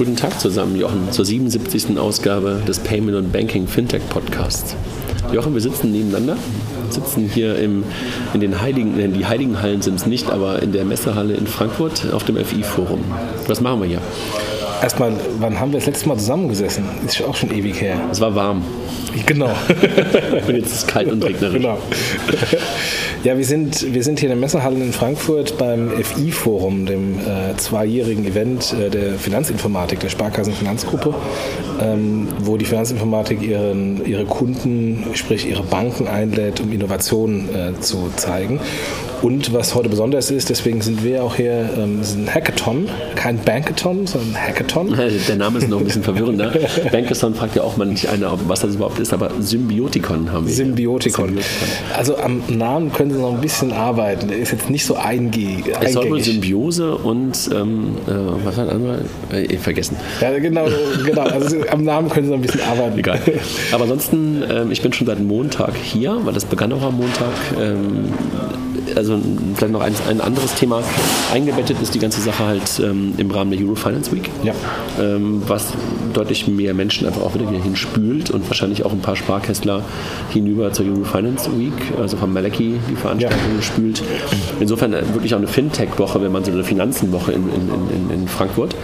Guten Tag zusammen, Jochen, zur 77. Ausgabe des Payment und Banking Fintech Podcasts. Jochen, wir sitzen nebeneinander, sitzen hier im, in den Heiligen, in die Heiligen Hallen sind es nicht, aber in der Messehalle in Frankfurt auf dem FI-Forum. Was machen wir hier? Erstmal, wann haben wir das letzte Mal zusammengesessen? Ist auch schon ewig her. Es war warm. Genau. und jetzt ist es kalt und regnerisch. Genau. Ja, wir sind, wir sind hier in der Messehalle in Frankfurt beim FI-Forum, dem äh, zweijährigen Event äh, der Finanzinformatik, der Sparkassenfinanzgruppe, ähm, wo die Finanzinformatik ihren, ihre Kunden, sprich ihre Banken einlädt, um Innovationen äh, zu zeigen. Und was heute besonders ist, deswegen sind wir auch hier, ähm, ist ein Hackathon, kein Bankathon, sondern Hackathon. Der Name ist noch ein bisschen verwirrender. Bankathon fragt ja auch manch einer, was das überhaupt ist, aber Symbiotikon haben wir. Symbiotikon. Symbiotikon. Also am Namen können Sie noch ein bisschen arbeiten. Der ist jetzt nicht so eingängig. Es soll wohl Symbiose und ähm, äh, was war das andere? Äh, vergessen. Ja, genau, genau. Also am Namen können Sie noch ein bisschen arbeiten. Egal. Aber ansonsten, äh, ich bin schon seit Montag hier, weil das begann auch am Montag. Ähm, also vielleicht noch ein, ein, anderes Thema eingebettet ist die ganze Sache halt ähm, im Rahmen der Eurofinance Week, ja. ähm, was deutlich mehr Menschen einfach auch wieder hier hinspült und wahrscheinlich auch ein paar Sparkästler hinüber zur Eurofinance Week, also von Maleki die Veranstaltung ja. spült. Insofern äh, wirklich auch eine Fintech-Woche, wenn man so eine Finanzenwoche in, in, in, in Frankfurt.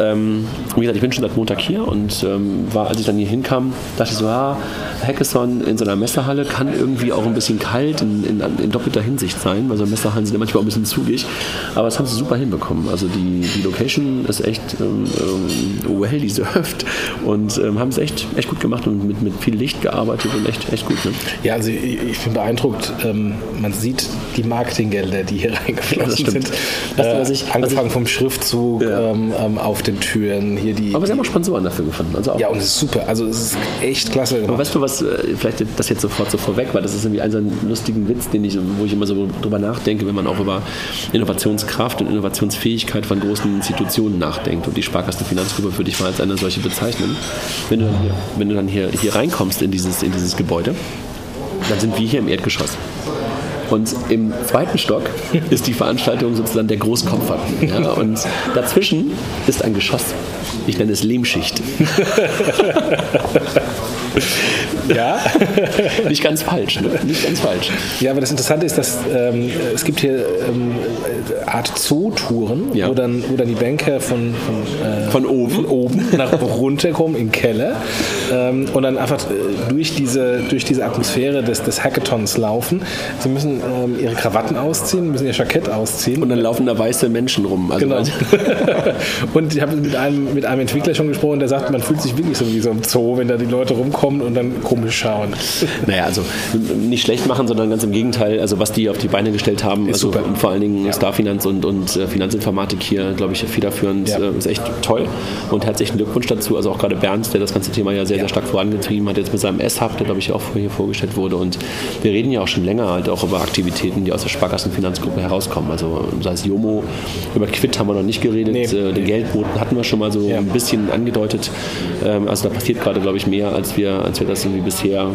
Ähm, wie gesagt, ich bin schon seit Montag hier und ähm, war, als ich dann hier hinkam, dachte ich so, ah, Hackathon in so einer Messehalle kann irgendwie auch ein bisschen kalt in, in, in doppelter Hinsicht sein, weil so Messehallen sind ja manchmal auch ein bisschen zugig. Aber das haben sie super hinbekommen. Also die, die Location ist echt ähm, ähm, well deserved und ähm, haben es echt, echt gut gemacht und mit, mit viel Licht gearbeitet und echt, echt gut. Ne? Ja, also ich, ich bin beeindruckt. Ähm, man sieht die Marketinggelder, die hier reingeflossen ja, sind. Äh, ich, angefangen ich, vom Schriftzug ja. Ähm, ähm, auf den Türen. Hier die, Aber sie haben auch Sponsoren dafür gefunden. Also ja, und es ist super. Also es ist echt klasse. Aber weißt du was, äh, vielleicht das jetzt sofort so vorweg, weil das ist irgendwie ein so ein lustigen Witz, den ich, wo ich immer so drüber nachdenke, wenn man auch über Innovationskraft und Innovationsfähigkeit von großen Institutionen nachdenkt. Und die Sparkassenfinanzgruppe würde ich mal als eine solche bezeichnen. Wenn du dann hier, wenn du dann hier, hier reinkommst in dieses, in dieses Gebäude, dann sind wir hier im Erdgeschoss. Und im zweiten Stock ist die Veranstaltung sozusagen der Großkomfort. Ja? Und dazwischen ist ein Geschoss. Ich nenne es Lehmschicht. Ja. Nicht ganz falsch, ne? Nicht ganz falsch. Ja, aber das Interessante ist, dass ähm, es gibt hier ähm, Art Zootouren, ja. wo, dann, wo dann die Banker von, von, äh, von oben, von oben nach runter kommen in den Keller ähm, und dann einfach äh, durch diese, durch diese Atmosphäre des, des Hackathons laufen. Sie müssen ähm, ihre Krawatten ausziehen, müssen ihr Jackett ausziehen. Und dann laufen da weiße Menschen rum. Also genau. und ich habe mit einem, mit einem Entwickler schon gesprochen, der sagt, man fühlt sich wirklich so wie so im Zoo, wenn da die Leute rumkommen und dann komisch schauen. Naja, also nicht schlecht machen, sondern ganz im Gegenteil. Also was die auf die Beine gestellt haben, ist also super. vor allen Dingen ja. Starfinanz und, und äh, Finanzinformatik hier, glaube ich, federführend, ja. äh, ist echt toll. Und herzlichen Glückwunsch dazu. Also auch gerade Bernd, der das ganze Thema ja sehr, ja. sehr stark vorangetrieben hat, jetzt mit seinem S-Hub, der glaube ich auch hier vorgestellt wurde. Und wir reden ja auch schon länger halt auch über Aktivitäten, die aus der Sparkassenfinanzgruppe herauskommen. Also sei es Jomo, über Quid haben wir noch nicht geredet, nee. äh, den Geldboten hatten wir schon mal so ein bisschen angedeutet. Ähm, also da passiert gerade, glaube ich, mehr, als wir, als wir das irgendwie bisher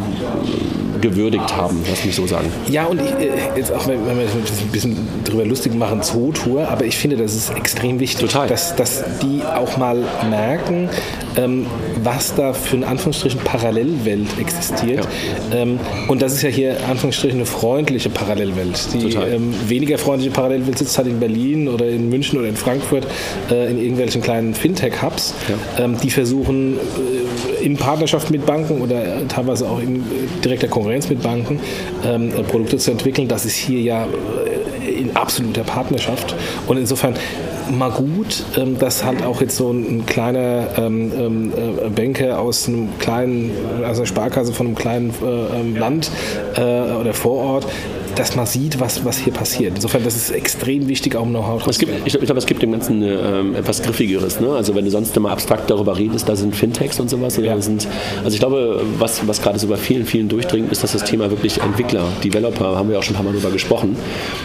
gewürdigt haben, lass mich so sagen. Ja, und ich, äh, jetzt auch, wenn wir ein bisschen drüber lustig machen, Zootour, aber ich finde, das ist extrem wichtig, Total. Dass, dass die auch mal merken, ähm, was da für eine Anführungsstrichen Parallelwelt existiert. Ja. Ähm, und das ist ja hier Anführungsstrichen eine freundliche Parallelwelt. Die ähm, weniger freundliche Parallelwelt sitzt halt in Berlin oder in München oder in Frankfurt äh, in irgendwelchen kleinen Fintech-Hubs, ja. Ähm, die versuchen äh, in Partnerschaft mit Banken oder teilweise auch in direkter Konkurrenz mit Banken ähm, Produkte zu entwickeln. Das ist hier ja äh, in absoluter Partnerschaft. Und insofern mal gut, ähm, dass halt auch jetzt so ein, kleiner ähm, ähm, äh, Banker aus einem kleinen, also einer Sparkasse von einem kleinen äh, Land äh, oder Vorort dass man sieht, was, was hier passiert. Insofern, das ist extrem wichtig, auch um Know-how zu Ich, ich glaube, es gibt dem Ganzen äh, etwas Griffigeres. Ne? Also wenn du sonst immer abstrakt darüber redest, da sind Fintechs und sowas. Ja. Sind, also ich glaube, was, was gerade so bei vielen, vielen durchdringt, ist, dass das Thema wirklich Entwickler, Developer, haben wir auch schon ein paar Mal darüber gesprochen,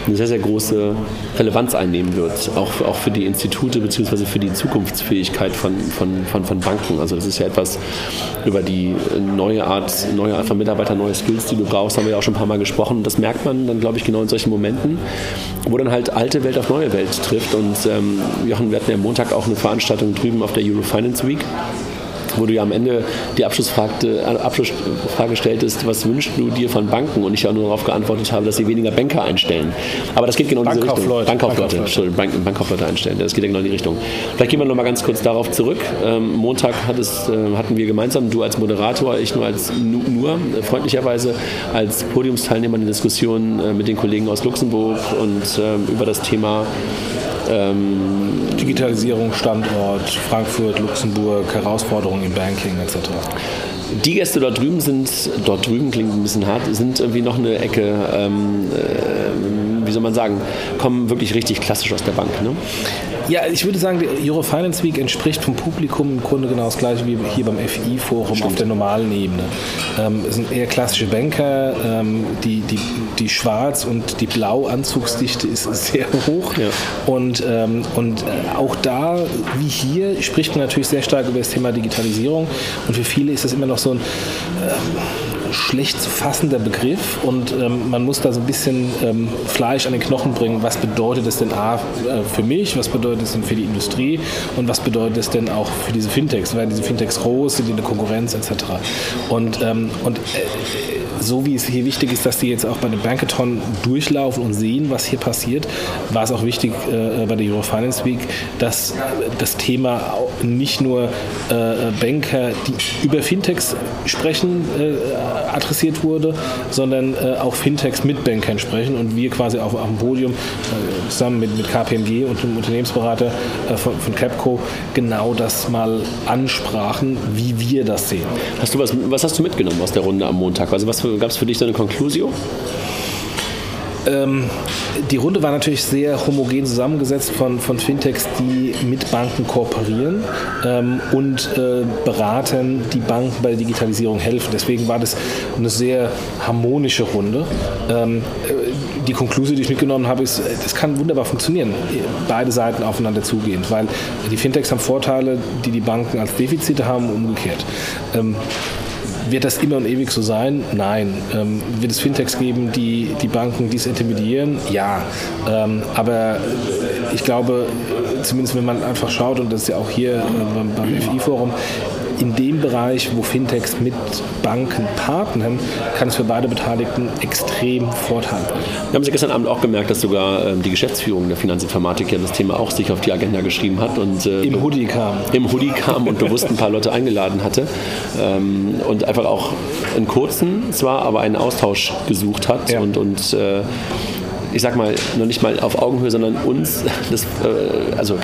eine sehr, sehr große Relevanz einnehmen wird. Auch, auch für die Institute bzw. für die Zukunftsfähigkeit von, von, von, von Banken. Also das ist ja etwas über die neue Art, neue Art von Mitarbeitern, neue Skills, die du brauchst, haben wir ja auch schon ein paar Mal gesprochen. Das merkt man dann glaube ich genau in solchen Momenten, wo dann halt alte Welt auf neue Welt trifft. Und ähm, Jochen, wir hatten ja Montag auch eine Veranstaltung drüben auf der Eurofinance Week wo du ja am Ende die Abschlussfrage, äh, Abschlussfrage stelltest, was wünschst du dir von Banken? Und ich ja nur darauf geantwortet habe, dass sie weniger Banker einstellen. Aber das geht genau in diese Richtung. Bankkaufleute. Bankkaufleute. Bank, Bankkaufleute einstellen. Das geht ja genau in die Richtung. Vielleicht gehen wir noch mal ganz kurz darauf zurück. Ähm, Montag hat es, äh, hatten wir gemeinsam, du als Moderator, ich nur als nur, äh, freundlicherweise als Podiumsteilnehmer eine Diskussion mit den Kollegen aus Luxemburg und ähm, über das Thema ähm, Digitalisierung, Standort, Frankfurt, Luxemburg, Herausforderungen im Banking etc. Die Gäste dort drüben sind, dort drüben klingt ein bisschen hart, sind irgendwie noch eine Ecke, ähm, äh, wie soll man sagen, kommen wirklich richtig klassisch aus der Bank. Ne? Ja, ich würde sagen, die Eurofinance Week entspricht vom Publikum im Grunde genau das gleiche wie hier beim FI-Forum auf der normalen Ebene. Ähm, es sind eher klassische Banker, ähm, die, die, die Schwarz- und die Blau-Anzugsdichte ist sehr hoch. Ja. Und, ähm, und äh, auch da, wie hier, spricht man natürlich sehr stark über das Thema Digitalisierung. Und für viele ist das immer noch so ein ähm, schlecht zu fassender Begriff und ähm, man muss da so ein bisschen ähm, Fleisch an den Knochen bringen. Was bedeutet das denn A äh, für mich, was bedeutet es denn für die Industrie und was bedeutet es denn auch für diese Fintechs? Werden diese Fintechs groß, sind die eine Konkurrenz etc. Und, ähm, und äh, so wie es hier wichtig ist, dass die jetzt auch bei dem Bankathon durchlaufen und sehen, was hier passiert, war es auch wichtig äh, bei der Eurofinance Week, dass das Thema nicht nur äh, Banker, die über Fintechs sprechen, äh, adressiert wurde, sondern äh, auch Fintechs mit Bankern sprechen und wir quasi auf, dem Podium äh, zusammen mit, mit KPMG und dem Unternehmensberater äh, von, von Capco genau das mal ansprachen, wie wir das sehen. Hast du was, was hast du mitgenommen aus der Runde am Montag? Also was gab es für dich so eine Konklusion? Ähm, die Runde war natürlich sehr homogen zusammengesetzt von, von Fintechs, die mit Banken kooperieren ähm, und äh, beraten, die Banken bei der Digitalisierung helfen. Deswegen war das eine sehr harmonische Runde. Ähm, die Konklusion, die ich mitgenommen habe, ist, das kann wunderbar funktionieren, beide Seiten aufeinander zugehend, weil die Fintechs haben Vorteile, die die Banken als Defizite haben, umgekehrt. Ähm, wird das immer und ewig so sein? Nein. Ähm, wird es Fintechs geben, die die Banken disintermediieren? Ja. Ähm, aber ich glaube, zumindest wenn man einfach schaut, und das ist ja auch hier äh, beim, beim FI-Forum, in dem Bereich, wo Fintechs mit Banken partnern, kann es für beide Beteiligten extrem Vorteile bringen. Wir haben es ja gestern Abend auch gemerkt, dass sogar ähm, die Geschäftsführung der Finanzinformatik ja das Thema auch sich auf die Agenda geschrieben hat. Und, äh, Im Hoodie kam. Im Hoodie kam und bewusst ein paar Leute eingeladen hatte. Ähm, und einfach auch einen kurzen zwar, aber einen Austausch gesucht hat ja. und, und äh, ich sag mal, noch nicht mal auf Augenhöhe, sondern uns das, äh, also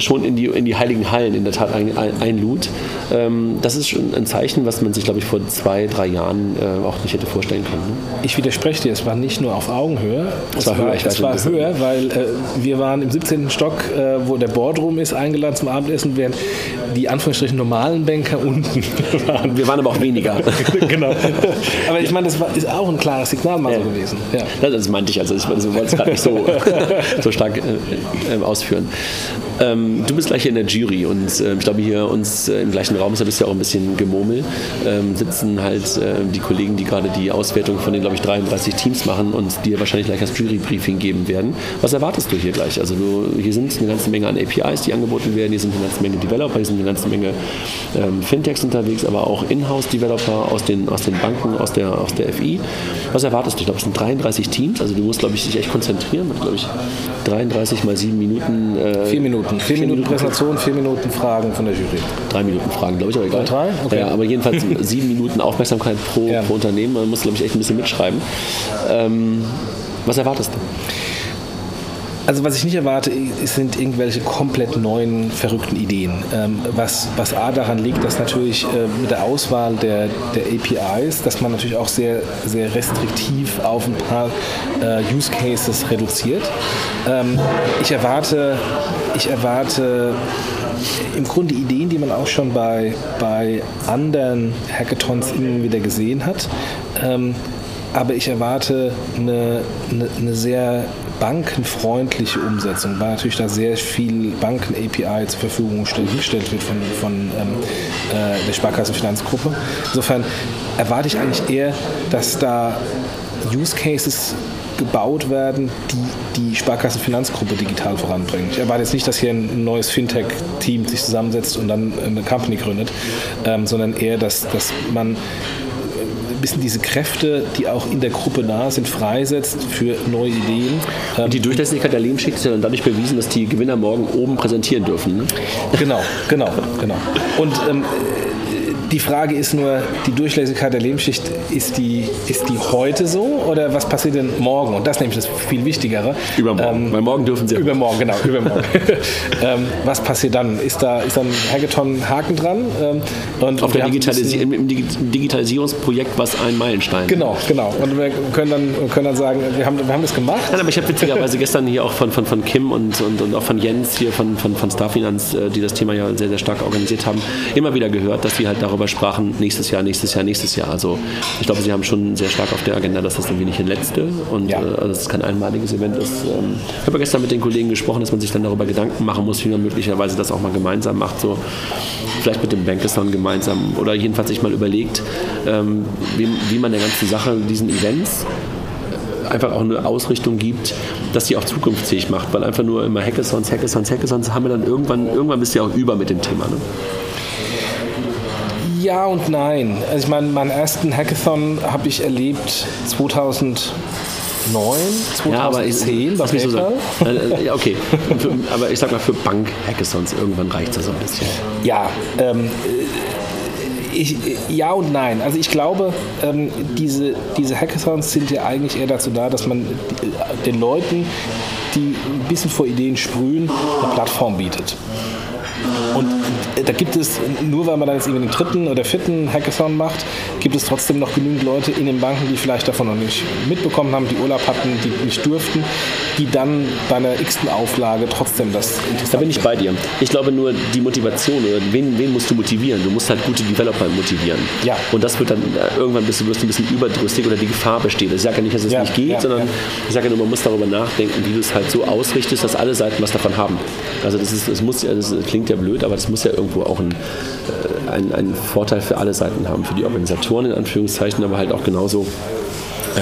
schon in die, in die heiligen Hallen in der Tat ein, ein, einlud. Ähm, das ist schon ein Zeichen, was man sich, glaube ich, vor zwei, drei Jahren äh, auch nicht hätte vorstellen können. Ne? Ich widerspreche dir, es war nicht nur auf Augenhöhe. Es, war, höher, ich es war höher, weil äh, wir waren im 17. Stock, äh, wo der Boardroom ist, eingeladen zum Abendessen, während die Anführungsstrichen normalen Banker unten waren. Wir waren aber auch weniger. genau. Aber ich meine, das war, ist auch ein klares Signal mal ja. so gewesen. Ja. Das meinte ich, also ich wollte es gerade nicht so, so stark äh, äh, ausführen. Ähm, du bist gleich hier in der Jury und äh, ich glaube, hier uns äh, im gleichen Raum ist ein bisschen auch ein bisschen Gemurmel. Ähm, sitzen halt äh, die Kollegen, die gerade die Auswertung von den, glaube ich, 33 Teams machen und dir wahrscheinlich gleich das Jury-Briefing geben werden. Was erwartest du hier gleich? Also du, hier sind eine ganze Menge an APIs, die angeboten werden, hier sind eine ganze Menge Developer, hier sind eine ganze Menge ähm, Fintechs unterwegs, aber auch Inhouse-Developer aus den, aus den Banken, aus der, aus der FI. Was erwartest du? Ich glaube, es sind 33 Teams, also du musst, glaube ich, dich echt konzentrieren. Glaube ich, 33 mal 7 Minuten. Äh, Minuten. Vier, vier Minuten, Minuten Präsentation, vier Minuten Fragen von der Jury. Drei Minuten Fragen, glaube ich, aber egal. Drei? Okay. Ja, aber jedenfalls sieben Minuten Aufmerksamkeit pro, ja. pro Unternehmen. Man muss, glaube ich, echt ein bisschen mitschreiben. Ähm, was erwartest du? Also was ich nicht erwarte, sind irgendwelche komplett neuen, verrückten Ideen. Ähm, was, was A daran liegt, dass natürlich äh, mit der Auswahl der, der APIs, dass man natürlich auch sehr, sehr restriktiv auf ein paar äh, Use Cases reduziert. Ähm, ich erwarte, ich erwarte im Grunde Ideen, die man auch schon bei, bei anderen Hackathons immer wieder gesehen hat. Ähm, aber ich erwarte eine, eine, eine sehr bankenfreundliche Umsetzung, weil natürlich da sehr viel Banken-API zur Verfügung gestellt wird von, von ähm, äh, der Sparkassenfinanzgruppe. Insofern erwarte ich eigentlich eher, dass da Use Cases gebaut werden, die die Sparkassenfinanzgruppe digital voranbringen. Ich erwarte jetzt nicht, dass hier ein neues Fintech-Team sich zusammensetzt und dann eine Company gründet, ähm, sondern eher, dass, dass man bisschen diese Kräfte, die auch in der Gruppe da sind, freisetzt für neue Ideen. Und die Durchlässigkeit der Lebensschicht ist ja dann dadurch bewiesen, dass die Gewinner morgen oben präsentieren dürfen. Ne? Genau, genau, genau. Und ähm, die Frage ist nur, die Durchlässigkeit der Lebensschicht, ist die, ist die heute so oder was passiert denn morgen? Und das ist nämlich das viel Wichtigere. Übermorgen, ähm, weil morgen dürfen sie. Übermorgen, genau, übermorgen. ähm, was passiert dann? Ist da, ist dann Hackathon Haken dran? Ähm, und Auf der Digitalisi im Digitalisierungsprojekt was ein Meilenstein. Genau, genau. Und wir können dann, können dann sagen, wir haben, wir haben das gemacht. Nein, aber ich habe witzigerweise gestern hier auch von, von, von Kim und, und, und auch von Jens hier von, von, von Starfinanz, äh, die das Thema ja sehr, sehr stark organisiert haben, immer wieder gehört, dass sie halt darüber darüber sprachen, nächstes Jahr, nächstes Jahr, nächstes Jahr. Also ich glaube, sie haben schon sehr stark auf der Agenda, dass das irgendwie nicht ein letzte und ja. äh, also dass es kein einmaliges Event ist. Ähm, ich habe gestern mit den Kollegen gesprochen, dass man sich dann darüber Gedanken machen muss, wie man möglicherweise das auch mal gemeinsam macht, so vielleicht mit dem Bankathon gemeinsam oder jedenfalls sich mal überlegt, ähm, wie, wie man der ganzen Sache, diesen Events einfach auch eine Ausrichtung gibt, dass die auch zukunftsfähig macht, weil einfach nur immer Hackathons, Hackathons, Hackathons haben wir dann irgendwann, irgendwann bist du ja auch über mit dem Thema. Ne? Ja und nein. Also ich meine, meinen ersten Hackathon habe ich erlebt 2009, 2010 ja, aber ich, bei PayPal. So äh, ja, okay. Für, aber ich sag mal, für Bank-Hackathons irgendwann reicht das so ein bisschen. Ja, ähm, ich, ja und nein. Also ich glaube, ähm, diese, diese Hackathons sind ja eigentlich eher dazu da, dass man den Leuten, die ein bisschen vor Ideen sprühen, eine Plattform bietet. Und da gibt es, nur weil man dann jetzt irgendwie den dritten oder vierten Hackathon macht, gibt es trotzdem noch genügend Leute in den Banken, die vielleicht davon noch nicht mitbekommen haben, die Urlaub hatten, die nicht durften, die dann bei einer x-ten Auflage trotzdem das interessant Da bin ich bei dir. Ich glaube nur, die Motivation, oder wen, wen musst du motivieren? Du musst halt gute Developer motivieren. Ja. Und das wird dann äh, irgendwann bist du, wirst du ein bisschen überdrüssig oder die Gefahr besteht. Ich sage ja nicht, dass es ja, nicht geht, ja, sondern ja. ich sage ja nur, man muss darüber nachdenken, wie du es halt so ausrichtest, dass alle Seiten was davon haben. Also das, ist, das, muss, das klingt ja blöd, aber das muss ja irgendwo auch ein, äh, ein, ein Vorteil für alle Seiten haben. Für die Organisatoren in Anführungszeichen, aber halt auch genauso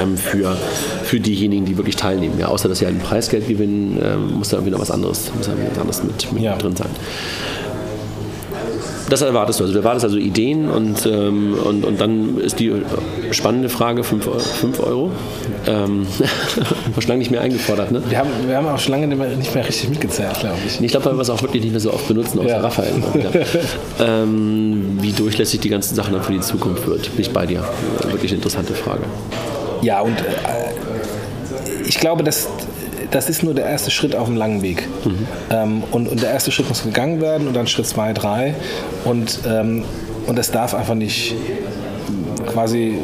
ähm, für, für diejenigen, die wirklich teilnehmen. Ja, außer dass sie halt ein Preisgeld gewinnen, ähm, muss da irgendwie noch was anderes, muss da was anderes mit, mit ja. drin sein das erwartest du. Also du erwartest also Ideen und, ähm, und, und dann ist die spannende Frage 5 Euro. Ähm, schon lange nicht mehr eingefordert, ne? Wir haben, wir haben auch schon lange nicht mehr, richtig mitgezählt, glaube ich. Ich glaube, weil wir es auch wirklich nicht mehr so oft benutzen, außer ja. Raphael. ähm, wie durchlässig die ganzen Sachen dann für die Zukunft wird, bin ich bei dir. Wirklich eine interessante Frage. Ja, und äh, ich glaube, dass das ist nur der erste Schritt auf dem langen Weg. Mhm. Ähm, und, und, der erste Schritt muss gegangen werden und dann Schritt zwei, drei. Und, ähm, und das darf einfach nicht quasi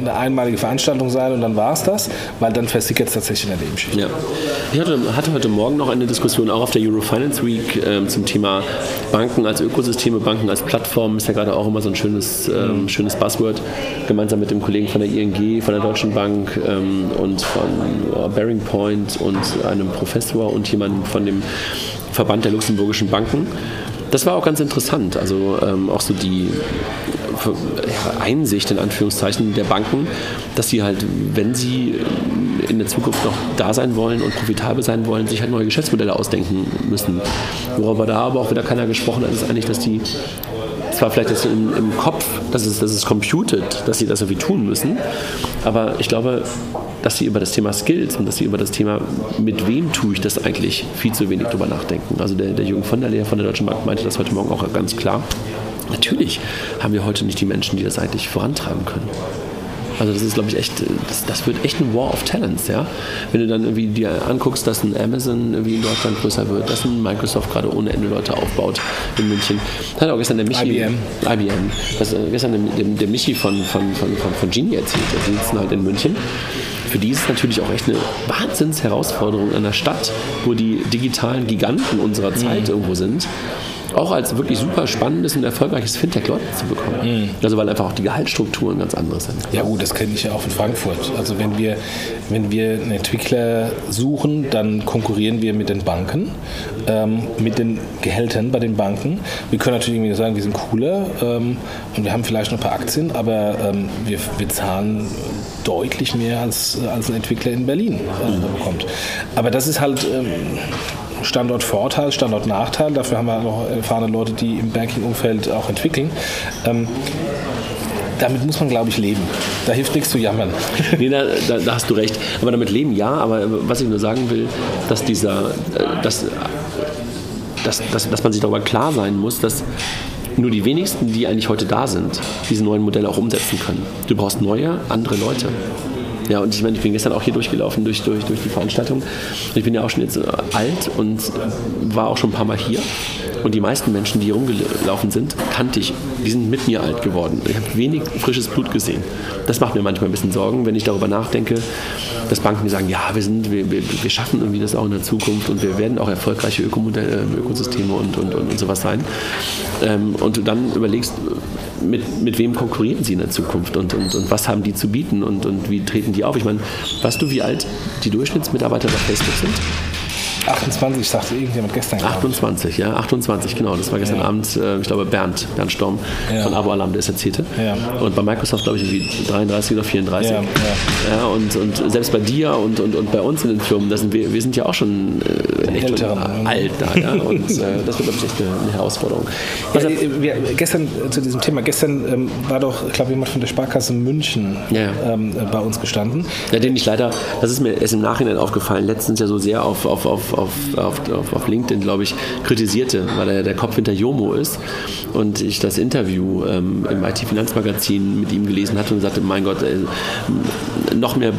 eine einmalige Veranstaltung sein und dann war es das, weil dann versickert es tatsächlich in der Lebensschicht. Ja. Ich hatte, hatte, heute Morgen noch eine Diskussion auch auf der Eurofinance Week ähm, zum Thema Banken als Ökosysteme, Banken als Plattform, ist ja gerade auch immer so ein schönes, ähm, schönes Buzzword, gemeinsam mit dem Kollegen von der ING, von der Deutschen Bank ähm, und von uh, Bearing Point und einem Professor und jemandem von dem Verband der luxemburgischen Banken. Das war auch ganz interessant. Also ähm, auch so die Einsicht in Anführungszeichen der Banken, dass sie halt, wenn sie in der Zukunft noch da sein wollen und profitabel sein wollen, sich halt neue Geschäftsmodelle ausdenken müssen. Worüber da aber auch wieder keiner gesprochen hat, ist eigentlich, dass die zwar vielleicht jetzt im, im Kopf, dass es, dass es computed, dass sie das irgendwie tun müssen, aber ich glaube, dass sie über das Thema Skills und dass sie über das Thema, mit wem tue ich das eigentlich, viel zu wenig drüber nachdenken. Also der, der Jürgen von der Lehr von der Deutschen Bank meinte das heute Morgen auch ganz klar. Natürlich haben wir heute nicht die Menschen, die das eigentlich vorantreiben können. Also das ist, glaube ich, echt, das, das, wird echt ein War of Talents, ja. Wenn du dann irgendwie dir anguckst, dass ein Amazon irgendwie in Deutschland größer wird, dass ein Microsoft gerade ohne Ende Leute aufbaut in München. Das hat auch gestern der Michi, IBM, IBM das, äh, gestern der, der, Michi von, von, von, von, von Genie erzählt, die sitzen halt in München für die ist es natürlich auch echt eine Wahnsinnsherausforderung in einer Stadt, wo die digitalen Giganten unserer Zeit mhm. irgendwo sind auch als wirklich super spannendes und erfolgreiches Fintech Leute zu bekommen. Mhm. Also weil einfach auch die Gehaltsstrukturen ganz andere sind. Ja gut, das kenne ich ja auch von Frankfurt. Also wenn wir, wenn wir einen Entwickler suchen, dann konkurrieren wir mit den Banken, ähm, mit den Gehältern bei den Banken. Wir können natürlich irgendwie sagen, wir sind cooler ähm, und wir haben vielleicht noch ein paar Aktien, aber ähm, wir, wir zahlen deutlich mehr als, als ein Entwickler in Berlin äh, bekommt. Aber das ist halt ähm, Standortvorteil, Standortnachteil. Dafür haben wir noch erfahrene Leute, die im Banking-Umfeld auch entwickeln. Ähm, damit muss man, glaube ich, leben. Da hilft nichts zu jammern. Nee, da, da, da, hast du recht. Aber damit leben ja, aber was ich nur sagen will, dass dieser, äh, dass, dass, dass, dass man sich darüber klar sein muss, dass nur die wenigsten, die eigentlich heute da sind, diese neuen Modelle auch umsetzen können. Du brauchst neue, andere Leute. Ja, und ich meine, ich bin gestern auch hier durchgelaufen durch, durch, durch die Veranstaltung. Ich bin ja auch schon jetzt alt und war auch schon ein paar Mal hier. Und die meisten Menschen, die hier rumgelaufen sind, kannte ich. Die sind mit mir alt geworden. Ich habe wenig frisches Blut gesehen. Das macht mir manchmal ein bisschen Sorgen, wenn ich darüber nachdenke, dass Banken sagen, ja, wir, sind, wir, wir, wir schaffen irgendwie das auch in der Zukunft und wir werden auch erfolgreiche Ökomodelle, äh, Ökosysteme und, und, und, und sowas sein. Ähm, und du dann überlegst, mit, mit wem konkurrieren sie in der Zukunft und, und, und was haben die zu bieten und, und wie treten die auf? Ich meine, weißt du, wie alt die Durchschnittsmitarbeiter bei Facebook sind? 28, sagte irgendjemand gestern. 28, ja, 28, genau. Das war gestern ja. Abend, äh, ich glaube, Bernd, Bernd Storm ja. von Abo Alarm, der es erzählte. Ja. Und bei Microsoft, glaube ich, irgendwie 33 oder 34. Ja, ja. und, und selbst bei dir und, und, und bei uns in den Firmen, das sind wir, wir sind ja auch schon äh, echt schon alt da. Ja? Und äh, das wird, glaube ich, echt eine, eine Herausforderung. Also, wir, gestern äh, zu diesem Thema, gestern ähm, war doch, ich glaube, jemand von der Sparkasse München ähm, äh, bei uns gestanden. Ja, den ich leider, das ist mir erst im Nachhinein aufgefallen, letztens ja so sehr auf, auf, auf auf, auf, auf, auf LinkedIn, glaube ich, kritisierte, weil er der Kopf hinter Jomo ist. Und ich das Interview ähm, im IT-Finanzmagazin mit ihm gelesen hatte und sagte, mein Gott, äh, noch mehr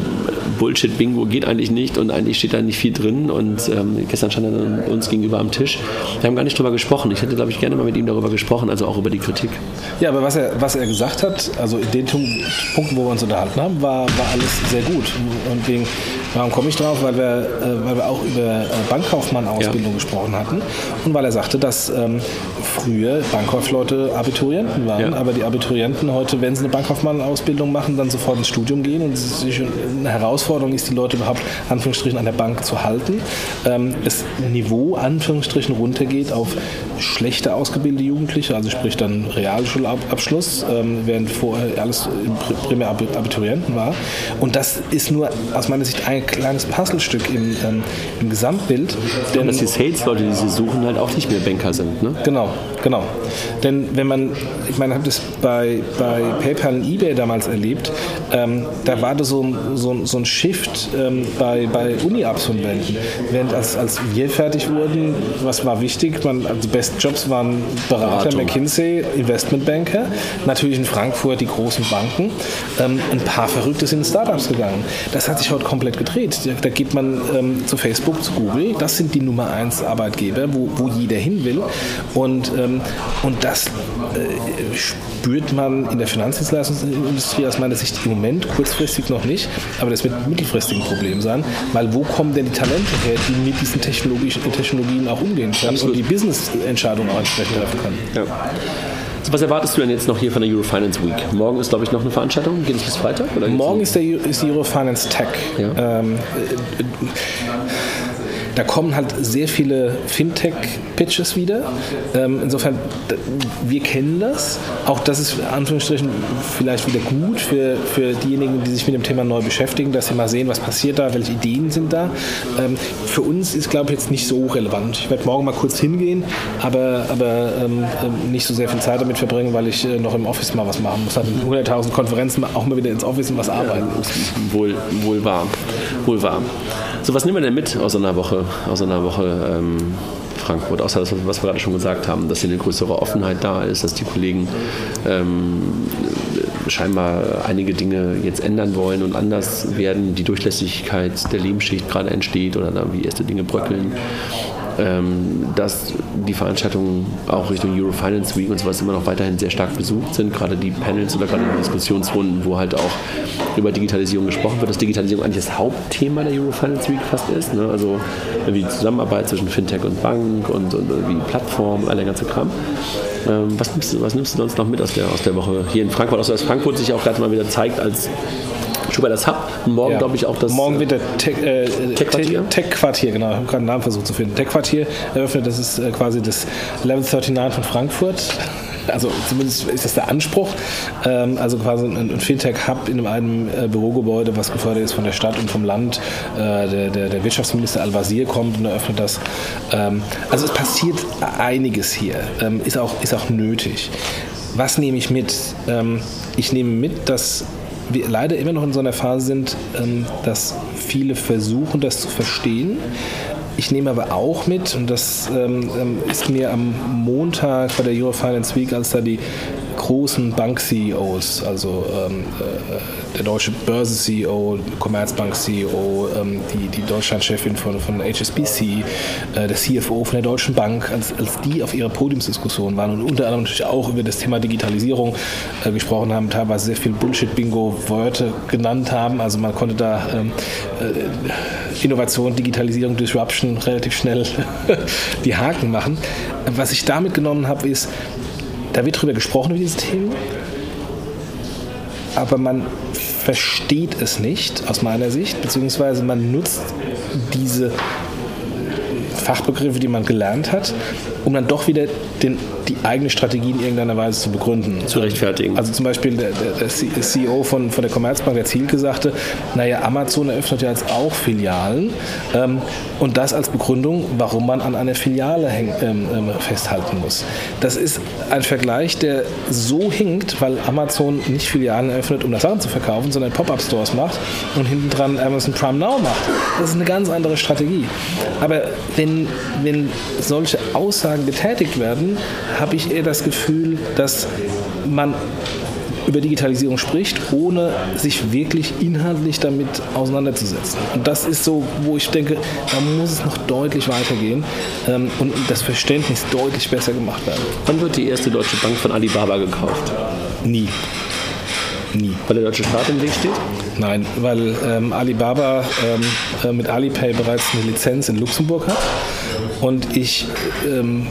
Bullshit-Bingo geht eigentlich nicht und eigentlich steht da nicht viel drin. Und ähm, gestern stand er uns gegenüber am Tisch. Wir haben gar nicht darüber gesprochen. Ich hätte, glaube ich, gerne mal mit ihm darüber gesprochen, also auch über die Kritik. Ja, aber was er, was er gesagt hat, also in den Punkten, wo wir uns unterhalten haben, war, war alles sehr gut. Und wegen, warum komme ich drauf? Weil wir, äh, weil wir auch über äh, Bankkaufmann-Ausbildung ja. gesprochen hatten und weil er sagte, dass ähm, früher Bankkaufleute Abiturienten waren, ja. aber die Abiturienten heute, wenn sie eine Bankkaufmann-Ausbildung machen, dann sofort ins Studium gehen und es ist eine Herausforderung ist, die Leute überhaupt Anführungsstrichen an der Bank zu halten. Ähm, das Niveau Anführungsstrichen runtergeht auf schlechter ausgebildete Jugendliche, also sprich dann Realschulabschluss, ähm, während vorher alles primär Abiturienten war. Und das ist nur aus meiner Sicht ein kleines Puzzlestück im, ähm, im Gesamtbild. Denn, dass die Sales-Leute, die sie suchen, halt auch nicht mehr Banker sind. Ne? Genau, genau. Denn wenn man, ich meine, ich habe das bei, bei PayPal und eBay damals erlebt, ähm, da war das so, so, so ein Shift ähm, bei, bei Uni-Absolventen. Während als, als wir fertig wurden, was war wichtig? Man, also die besten Jobs waren Berater, Beratung. McKinsey, Investmentbanker, natürlich in Frankfurt die großen Banken. Ähm, ein paar Verrückte sind in Startups gegangen. Das hat sich heute komplett gedreht. Da geht man ähm, zu Facebook, zu Google. Das sind die Nummer eins Arbeitgeber, wo, wo jeder hin will. Und, ähm, und das äh, spürt man in der Finanzdienstleistungsindustrie aus meiner Sicht im Moment kurzfristig noch nicht, aber das wird ein mittelfristiges Problem sein, weil wo kommen denn die Talente her, die mit diesen Technologien auch umgehen können Absolut. und die Business-Entscheidungen auch entsprechend treffen können. Ja. Was erwartest du denn jetzt noch hier von der Eurofinance Week? Morgen ist, glaube ich, noch eine Veranstaltung. Geht es bis Freitag? Morgen ist, der, ist die Eurofinance Tech. Ja. Ähm, da kommen halt sehr viele Fintech-Pitches wieder. Ähm, insofern, wir kennen das. Auch das ist Anführungsstrichen vielleicht wieder gut für, für diejenigen, die sich mit dem Thema neu beschäftigen, dass sie mal sehen, was passiert da, welche Ideen sind da. Ähm, für uns ist, glaube ich, jetzt nicht so relevant. Ich werde morgen mal kurz hingehen, aber, aber ähm, ähm nicht so sehr viel Zeit damit verbringen, weil ich äh, noch im Office mal was machen muss. Halt 100.000 Konferenzen auch mal wieder ins Office und was arbeiten. Ja, wohl, wohl wahr. Wohl wahr. So, was nehmen wir denn mit aus einer Woche, aus einer Woche ähm, Frankfurt? Außer das, was wir gerade schon gesagt haben, dass hier eine größere Offenheit da ist, dass die Kollegen ähm, scheinbar einige Dinge jetzt ändern wollen und anders werden, die Durchlässigkeit der Lebensschicht gerade entsteht oder da wie erste Dinge bröckeln. Ähm, dass die Veranstaltungen auch Richtung Eurofinance Week und sowas immer noch weiterhin sehr stark besucht sind. Gerade die Panels oder gerade die Diskussionsrunden, wo halt auch über Digitalisierung gesprochen wird, dass Digitalisierung eigentlich das Hauptthema der Eurofinance Week fast ist. Ne? Also wie die Zusammenarbeit zwischen Fintech und Bank und, und wie Plattform, all der ganze Kram. Ähm, was, nimmst du, was nimmst du sonst noch mit aus der, aus der Woche hier in Frankfurt? Außer dass Frankfurt sich auch gerade mal wieder zeigt als schon das Hub. morgen, ja. glaube ich, auch das. Morgen wird der äh, Tech-Quartier, äh, Tech Tech genau, ich habe gerade einen Namen versucht zu finden. Tech-Quartier eröffnet, das ist äh, quasi das Level 39 von Frankfurt also zumindest ist das der Anspruch, ähm, also quasi ein, Fintech-Hub in einem äh, Bürogebäude, was gefördert ist von der Stadt und vom Land. Äh, der, der, der, Wirtschaftsminister Al-Wazir kommt und eröffnet das. Ähm, also es passiert einiges hier, ähm, ist, auch, ist auch nötig. Was nehme ich mit? Ähm, ich nehme mit, dass wir leider immer noch in so einer Phase sind, ähm, dass viele versuchen, das zu verstehen. Ich nehme aber auch mit, und das ähm, ähm ist mir am Montag bei der Eurofinance Week, als da die großen Bank-CEOs, also ähm, äh, der deutsche Börse-CEO, Commerzbank-CEO, ähm, die, die Deutschland-Chefin von, von HSBC, äh, der CFO von der Deutschen Bank, als, als die auf ihrer Podiumsdiskussion waren und unter anderem natürlich auch über das Thema Digitalisierung äh, gesprochen haben, teilweise sehr viel Bullshit-Bingo-Wörter genannt haben. Also man konnte da ähm, äh, Innovation, Digitalisierung, Disruption relativ schnell die Haken machen. Was ich damit genommen habe, ist, da wird drüber gesprochen, über dieses Thema, aber man versteht es nicht aus meiner Sicht, beziehungsweise man nutzt diese Fachbegriffe, die man gelernt hat, um dann doch wieder den, die eigene Strategie in irgendeiner Weise zu begründen. Zu rechtfertigen. Also zum Beispiel der, der, CEO von, von der Commerzbank, der Zielke, sagte, naja, Amazon eröffnet ja jetzt auch Filialen ähm, und das als Begründung, warum man an einer Filiale häng, ähm, ähm, festhalten muss. Das ist ein Vergleich, der so hinkt, weil Amazon nicht Filialen eröffnet, um das Sachen zu verkaufen, sondern Pop-Up-Stores macht und hinten dran Amazon Prime Now macht. Das ist eine ganz andere Strategie. Aber wenn, wenn solche Aussagen getätigt werden, habe ich eher das Gefühl, dass man über Digitalisierung spricht, ohne sich wirklich inhaltlich damit auseinanderzusetzen. Und das ist so, wo ich denke, da muss es noch deutlich weitergehen ähm, und das Verständnis deutlich besser gemacht werden. Wann wird die erste deutsche Bank von Alibaba gekauft? Nie. Nie. Weil der deutsche Staat im Weg steht? Nein, weil ähm, Alibaba ähm, äh, mit Alipay bereits eine Lizenz in Luxemburg hat und ich ähm,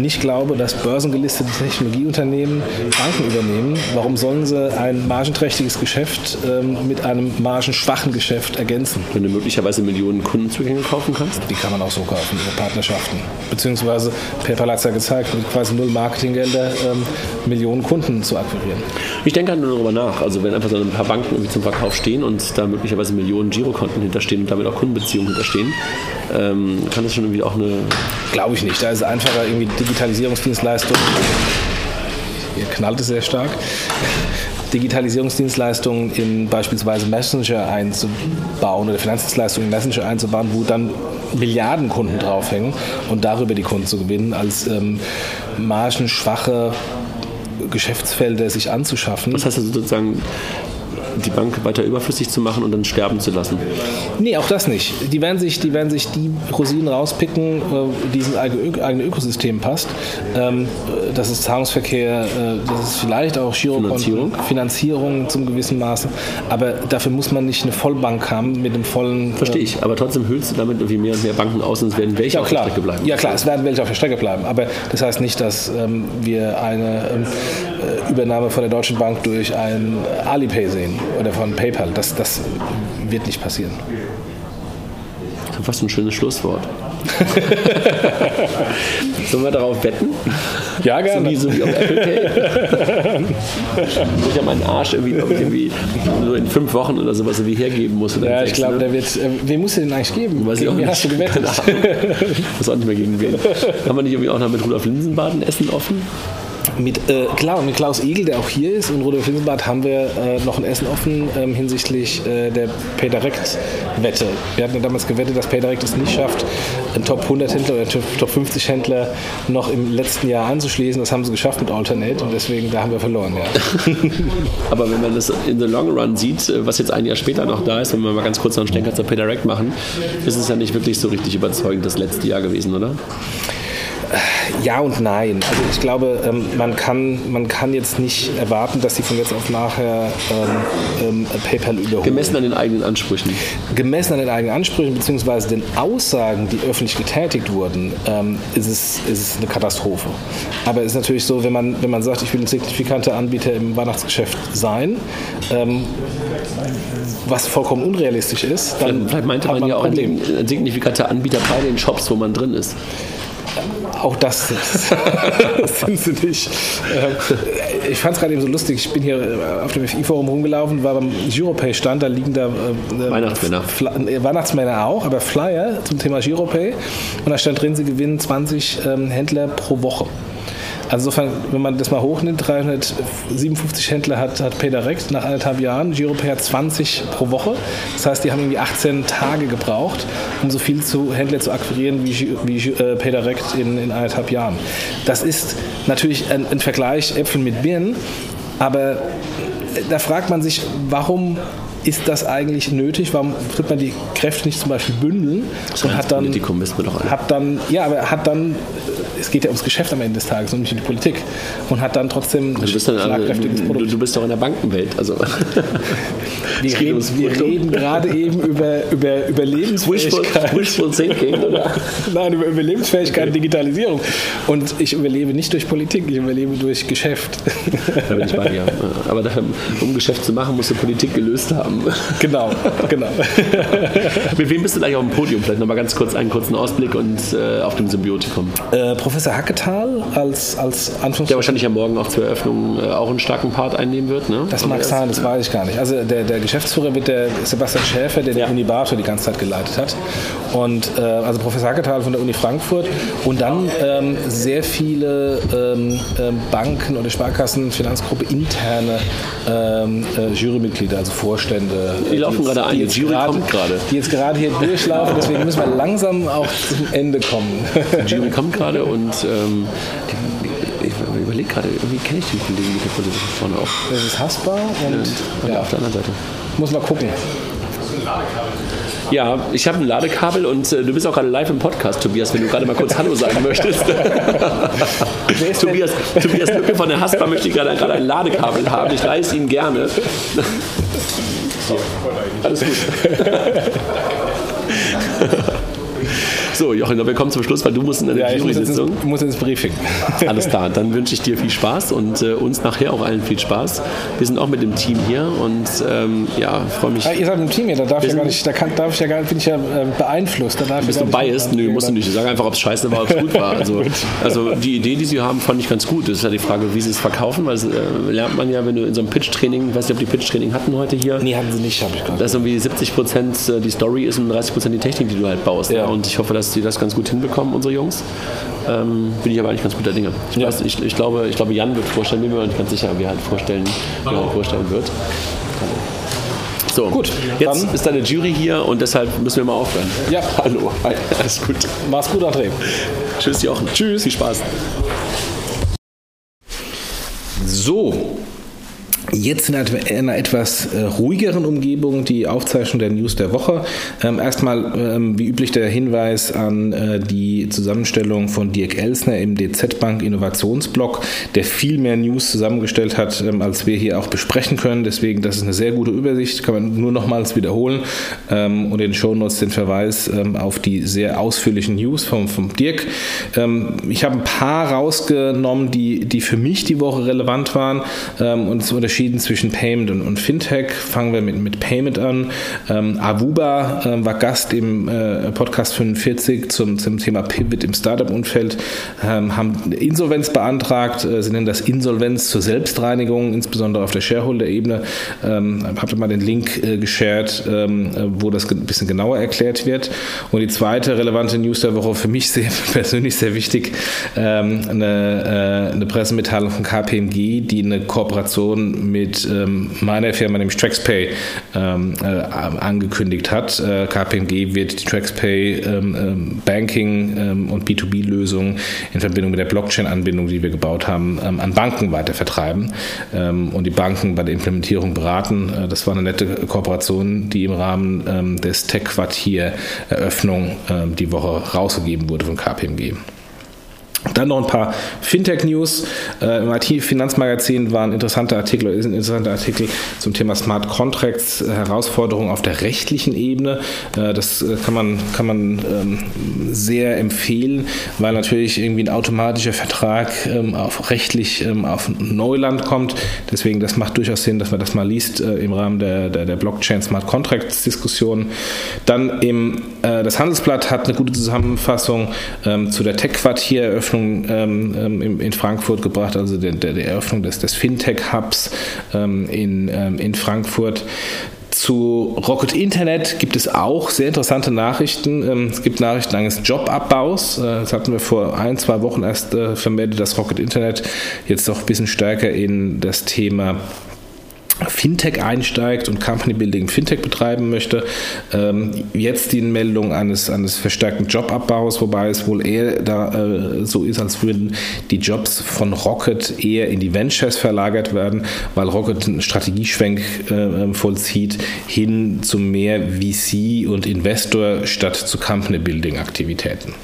nicht glaube, dass börsengelistete Technologieunternehmen Banken übernehmen. Warum sollen sie ein margenträchtiges Geschäft ähm, mit einem margenschwachen Geschäft ergänzen? Wenn du möglicherweise Millionen Kundenzugänge kaufen kannst? Die kann man auch so kaufen, über Partnerschaften. Beziehungsweise PayPal hat es ja gezeigt, mit quasi null Marketinggelder ähm, Millionen Kunden zu akquirieren. Ich denke halt nur darüber nach. Also wenn einfach so ein paar Banken irgendwie zum Verkauf stehen und da möglicherweise Millionen Girokonten hinterstehen und damit auch Kundenbeziehungen hinterstehen, ähm, kann das schon irgendwie auch eine... Glaube ich nicht. Da ist es einfacher irgendwie Digitalisierungsdienstleistungen, hier knallt es sehr stark, Digitalisierungsdienstleistungen in beispielsweise Messenger einzubauen oder Finanzdienstleistungen in Messenger einzubauen, wo dann Milliarden Kunden draufhängen und darüber die Kunden zu gewinnen, als ähm, margenschwache Geschäftsfelder sich anzuschaffen. Was heißt also sozusagen, die Bank weiter überflüssig zu machen und dann sterben zu lassen? Nee, auch das nicht. Die werden sich die, werden sich die Rosinen rauspicken, äh, die ins eigene Ökosystem passt. Ähm, das ist Zahlungsverkehr, äh, das ist vielleicht auch Girokonten, Finanzierung. Finanzierung zum gewissen Maße. Aber dafür muss man nicht eine Vollbank haben mit einem vollen. Verstehe ich. Aber trotzdem hüllst du damit irgendwie mehr und mehr Banken aus und es werden welche ja, auf der Strecke bleiben. Ja klar, es werden welche auf der Strecke bleiben. Aber das heißt nicht, dass ähm, wir eine ähm, Übernahme von der Deutschen Bank durch ein Alipay sehen oder von PayPal. Das, das wird nicht passieren. Das ist fast ein schönes Schlusswort. Sollen wir darauf wetten? Ja, gerne. So wie, so wie auf Apple Pay. ich habe meinen Arsch irgendwie, irgendwie nur in fünf Wochen oder sowas irgendwie hergeben muss. Ja, ich glaube, ne? der wird. Äh, wem musst du den eigentlich geben? Weiß gegen ich auch hast du gewettet? Ich weiß auch nicht mehr gegen wen. Haben wir nicht irgendwie auch noch mit Rudolf Linsenbaden Essen offen? Mit, äh, klar, mit Klaus Igel, der auch hier ist, und Rudolf Hinselbart haben wir äh, noch ein Essen offen ähm, hinsichtlich äh, der PayDirect-Wette. Wir hatten ja damals gewettet, dass PayDirect es nicht schafft, einen Top 100 Händler oder einen Top 50 Händler noch im letzten Jahr anzuschließen. Das haben sie geschafft mit Alternate und deswegen, da haben wir verloren, ja. Aber wenn man das in the long run sieht, äh, was jetzt ein Jahr später noch da ist, wenn wir mal ganz kurz noch einen Schlenker zur PayDirect machen, ist es ja nicht wirklich so richtig überzeugend das letzte Jahr gewesen, oder? Ja und nein. Also ich glaube, ähm, man, kann, man kann jetzt nicht erwarten, dass sie von jetzt auf nachher ähm, ähm, PayPal überholen. Gemessen an den eigenen Ansprüchen. Gemessen an den eigenen Ansprüchen bzw. den Aussagen, die öffentlich getätigt wurden, ähm, ist, es, ist es eine Katastrophe. Aber es ist natürlich so, wenn man, wenn man sagt, ich will ein signifikanter Anbieter im Weihnachtsgeschäft sein, was vollkommen unrealistisch ist, dann Vielleicht meinte man, man ja auch ein signifikanter Anbieter bei den Shops, wo man drin ist. Auch das sind sie nicht. Äh, ich fand es gerade eben so lustig. Ich bin hier äh, auf dem FI-Forum rumgelaufen, war beim Giropay stand, da liegen da äh, Weihnachtsmänner. Weihnachtsmänner auch, aber Flyer zum Thema Giropay. Und da stand drin, sie gewinnen 20 ähm, Händler pro Woche. Also insofern, wenn man das mal hochnimmt, 357 Händler hat, hat PayDirect nach anderthalb Jahren, Giropay hat 20 pro Woche. Das heißt, die haben irgendwie 18 Tage gebraucht, um so viel zu Händler zu akquirieren wie, wie äh, PayDirect in, in anderthalb Jahren. Das ist natürlich ein, ein Vergleich Äpfel mit Birnen, aber da fragt man sich, warum ist das eigentlich nötig? Warum tritt man die Kräfte nicht zum Beispiel bündeln und hat dann, hat dann, ja, aber hat dann es geht ja ums Geschäft am Ende des Tages und nicht um die Politik. Und hat dann trotzdem du bist, dann, du, du bist doch in der Bankenwelt. Also. Wir, reden, wir reden, gerade eben über, über Überlebensfähigkeit. Wishful, thinking, oder? Nein, über Überlebensfähigkeit und Digitalisierung. Und ich überlebe nicht durch Politik, ich überlebe durch Geschäft. Da bin ich bei dir. Aber um Geschäft zu machen, musst du Politik gelöst haben. Genau, genau. Mit wem bist du gleich auf dem Podium? Vielleicht nochmal ganz kurz einen kurzen Ausblick und äh, auf dem Symbiotikum. Äh, Professor Hacketal als, als Anführungszeichen. Der wahrscheinlich ja morgen auch zur Eröffnung äh, auch einen starken Part einnehmen wird, ne? Das mag sein, das weiß ich gar nicht. Also der, der Geschäftsführer wird der Sebastian Schäfer, der ja. den Unibator die ganze Zeit geleitet hat. Und äh, also Professor Hacketal von der Uni Frankfurt. Und dann ähm, sehr viele ähm, ähm Banken oder Sparkassen, Finanzgruppe interne ähm, äh, Jurymitglieder, also Vorstände. Die, die laufen gerade ein, die, die Jury grade, kommt gerade. Die jetzt gerade hier durchlaufen, deswegen müssen wir langsam auch zum Ende kommen. Die Jury kommt gerade und ähm, ich überlege gerade, irgendwie kenne ich den Kollegen mit der Position vorne auch. Das ist Haspa und ja, ja. auf der anderen Seite. Muss mal gucken. Ja, ich habe ein Ladekabel und äh, du bist auch gerade live im Podcast, Tobias, wenn du gerade mal kurz Hallo sagen möchtest. Tobias, Tobias Lücke von der Haspa möchte gerade ein Ladekabel haben. Ich leiste ihn gerne. so, alles gut. So, Jochen, wir kommen zum Schluss, weil du musst in deine ja, Jury-Sitzung. Ich muss ins Briefing. Alles klar, dann wünsche ich dir viel Spaß und äh, uns nachher auch allen viel Spaß. Wir sind auch mit dem Team hier und ähm, ja, freue mich. Ja, ihr seid im Team hier, da darf ich ja gar nicht, da kann, darf ich ja gar, bin ich ja äh, beeinflusst. Da darf bist du biased? Nö, musst du nicht. Sag einfach, ob es scheiße war, ob es gut war. Also, also die Idee, die sie haben, fand ich ganz gut. Das ist ja die Frage, wie sie es verkaufen, weil äh, lernt man ja, wenn du in so einem Pitch-Training, ich weiß nicht, ob die Pitch-Training hatten heute hier. Nee, hatten sie nicht, habe ich gerade. Dass irgendwie 70 Prozent äh, die Story ist und 30 Prozent die Technik, die du halt baust. Ja. Und ich hoffe, dass die das ganz gut hinbekommen, unsere Jungs. Ähm, bin ich aber eigentlich ganz guter Dinge. Ich, ja. weiß, ich, ich, glaube, ich glaube, Jan wird vorstellen, bin mir nicht ganz sicher, wie er halt vorstellen, wie er halt vorstellen wird. So, gut. Jetzt ist deine Jury hier und deshalb müssen wir mal aufhören. Ja. Hallo. Hi. Alles gut. Mach's gut, André. Tschüss, Jochen. Tschüss. Viel Spaß. So, Jetzt in einer etwas äh, ruhigeren Umgebung die Aufzeichnung der News der Woche. Ähm, erstmal ähm, wie üblich der Hinweis an äh, die Zusammenstellung von Dirk Elsner im DZ Bank Innovationsblog, der viel mehr News zusammengestellt hat, ähm, als wir hier auch besprechen können. Deswegen, das ist eine sehr gute Übersicht, kann man nur nochmals wiederholen. und in den Shownotes den Verweis auf die sehr ausführlichen News vom, vom Dirk. ich habe ein paar rausgenommen, die, die für mich die Woche relevant waren und zu unterschieden zwischen Payment und, und Fintech. Fangen wir mit, mit Payment an. Ähm, Avuba äh, war Gast im äh, Podcast 45 zum, zum Thema Pivot im Startup-Umfeld, ähm, haben Insolvenz beantragt. Äh, sie nennen das Insolvenz zur Selbstreinigung, insbesondere auf der Shareholder-Ebene. Ähm, habt ihr mal den Link äh, geshared, ähm, wo das ein bisschen genauer erklärt wird. Und die zweite relevante News der Woche für mich sehr persönlich sehr wichtig, ähm, eine, äh, eine Pressemitteilung von KPMG, die eine Kooperation mit ähm, meiner Firma, nämlich TraxPay, ähm, äh, angekündigt hat. Äh, KPMG wird die TraxPay ähm, ähm, Banking ähm, und B2B-Lösungen in Verbindung mit der Blockchain-Anbindung, die wir gebaut haben, an Banken weiter vertreiben und die Banken bei der Implementierung beraten. Äh, das war eine nette Kooperation, die im Rahmen des Tech-Quartier Eröffnung die Woche rausgegeben wurde von KPMG. Dann noch ein paar Fintech-News. Äh, Im IT-Finanzmagazin war ein interessanter Artikel, ist ein interessanter Artikel zum Thema Smart Contracts, äh, Herausforderungen auf der rechtlichen Ebene. Äh, das äh, kann man, kann man ähm, sehr empfehlen, weil natürlich irgendwie ein automatischer Vertrag ähm, auf rechtlich ähm, auf Neuland kommt. Deswegen, das macht durchaus Sinn, dass man das mal liest äh, im Rahmen der, der, der Blockchain Smart Contracts Diskussion. Dann im, äh, das Handelsblatt hat eine gute Zusammenfassung ähm, zu der Tech-Quartier-Eröffnung Eröffnung ähm, ähm in Frankfurt gebracht, also der, der, der Eröffnung des, des Fintech-Hubs ähm, in, ähm, in Frankfurt. Zu Rocket Internet gibt es auch sehr interessante Nachrichten. Ähm, es gibt Nachrichten eines Jobabbaus. Äh, das hatten wir vor ein, zwei Wochen erst äh, vermeldet, dass Rocket Internet jetzt doch ein bisschen stärker in das Thema Fintech einsteigt und Company Building Fintech betreiben möchte. Ähm, jetzt die Meldung eines, eines verstärkten Jobabbaus, wobei es wohl eher da äh, so ist, als würden die Jobs von Rocket eher in die Ventures verlagert werden, weil Rocket einen Strategieschwenk äh, vollzieht hin zu mehr VC und Investor statt zu Company Building Aktivitäten.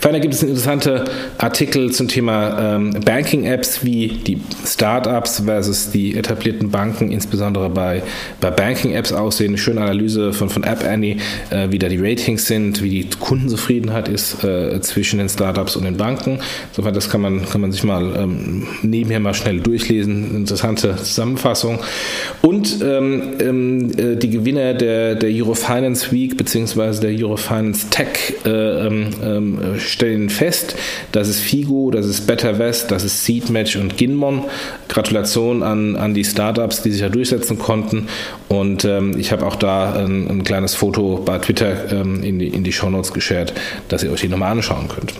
Ferner gibt es interessante Artikel zum Thema ähm, Banking-Apps, wie die Startups versus die etablierten Banken, insbesondere bei, bei Banking-Apps aussehen. Eine schöne Analyse von, von App Annie, äh, wie da die Ratings sind, wie die Kundenzufriedenheit ist äh, zwischen den Startups und den Banken. Insofern, das kann man, kann man sich mal ähm, nebenher mal schnell durchlesen. Interessante Zusammenfassung. Und ähm, ähm äh, die Gewinner der, der Eurofinance Week bzw. der Eurofinance Tech äh, ähm, ähm, stellen fest, das ist Figo, das ist Better West, das ist Seedmatch und Ginmon. Gratulation an, an die Startups, die sich da durchsetzen konnten. Und ähm, ich habe auch da ein, ein, kleines Foto bei Twitter ähm, in die, in die Shownotes geshared, dass ihr euch die nochmal anschauen könnt.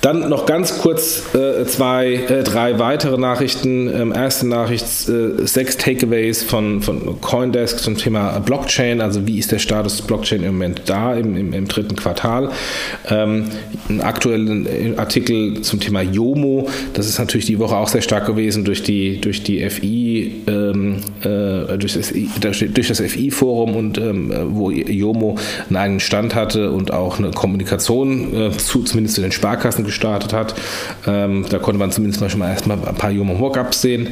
Dann noch ganz kurz äh, zwei, äh, drei weitere Nachrichten. Ähm, erste Nachricht, äh, sechs Takeaways von, von Coindesk zum Thema Blockchain, also wie ist der Status Blockchain im Moment da im, im, im dritten Quartal. Ähm, einen aktuellen äh, Artikel zum Thema Yomo, das ist natürlich die Woche auch sehr stark gewesen durch die, durch die FI, ähm, äh, durch das, durch das FI-Forum und ähm, wo Yomo einen eigenen Stand hatte und auch eine Kommunikation äh, zu, zumindest zu den Sparkassen gestartet hat. Ähm, da konnte man zumindest mal schon mal erstmal ein paar junge Mockups sehen.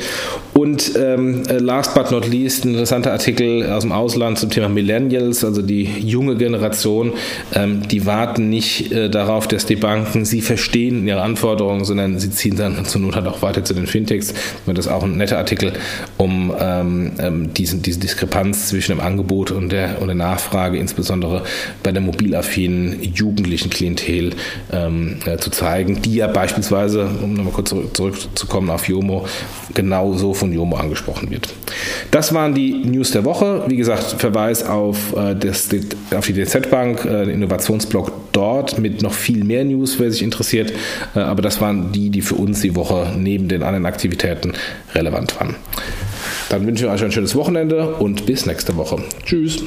Und ähm, äh, last but not least ein interessanter Artikel aus dem Ausland zum Thema Millennials, also die junge Generation, ähm, die warten nicht äh, darauf, dass die Banken sie verstehen ihre Anforderungen, sondern sie ziehen dann zur Not halt auch weiter zu den Fintechs. Das ist auch ein netter Artikel, um ähm, ähm, diesen, diese Diskrepanz zwischen dem Angebot und der, und der Nachfrage, insbesondere bei der mobilaffinen jugendlichen Klientel, ähm, äh, zu zeigen zeigen, die ja beispielsweise, um nochmal kurz zurück, zurückzukommen auf Jomo, genau so von Jomo angesprochen wird. Das waren die News der Woche. Wie gesagt, Verweis auf, äh, das, auf die DZ Bank, äh, den Innovationsblog dort mit noch viel mehr News, wer sich interessiert. Äh, aber das waren die, die für uns die Woche neben den anderen Aktivitäten relevant waren. Dann wünsche ich euch ein schönes Wochenende und bis nächste Woche. Tschüss.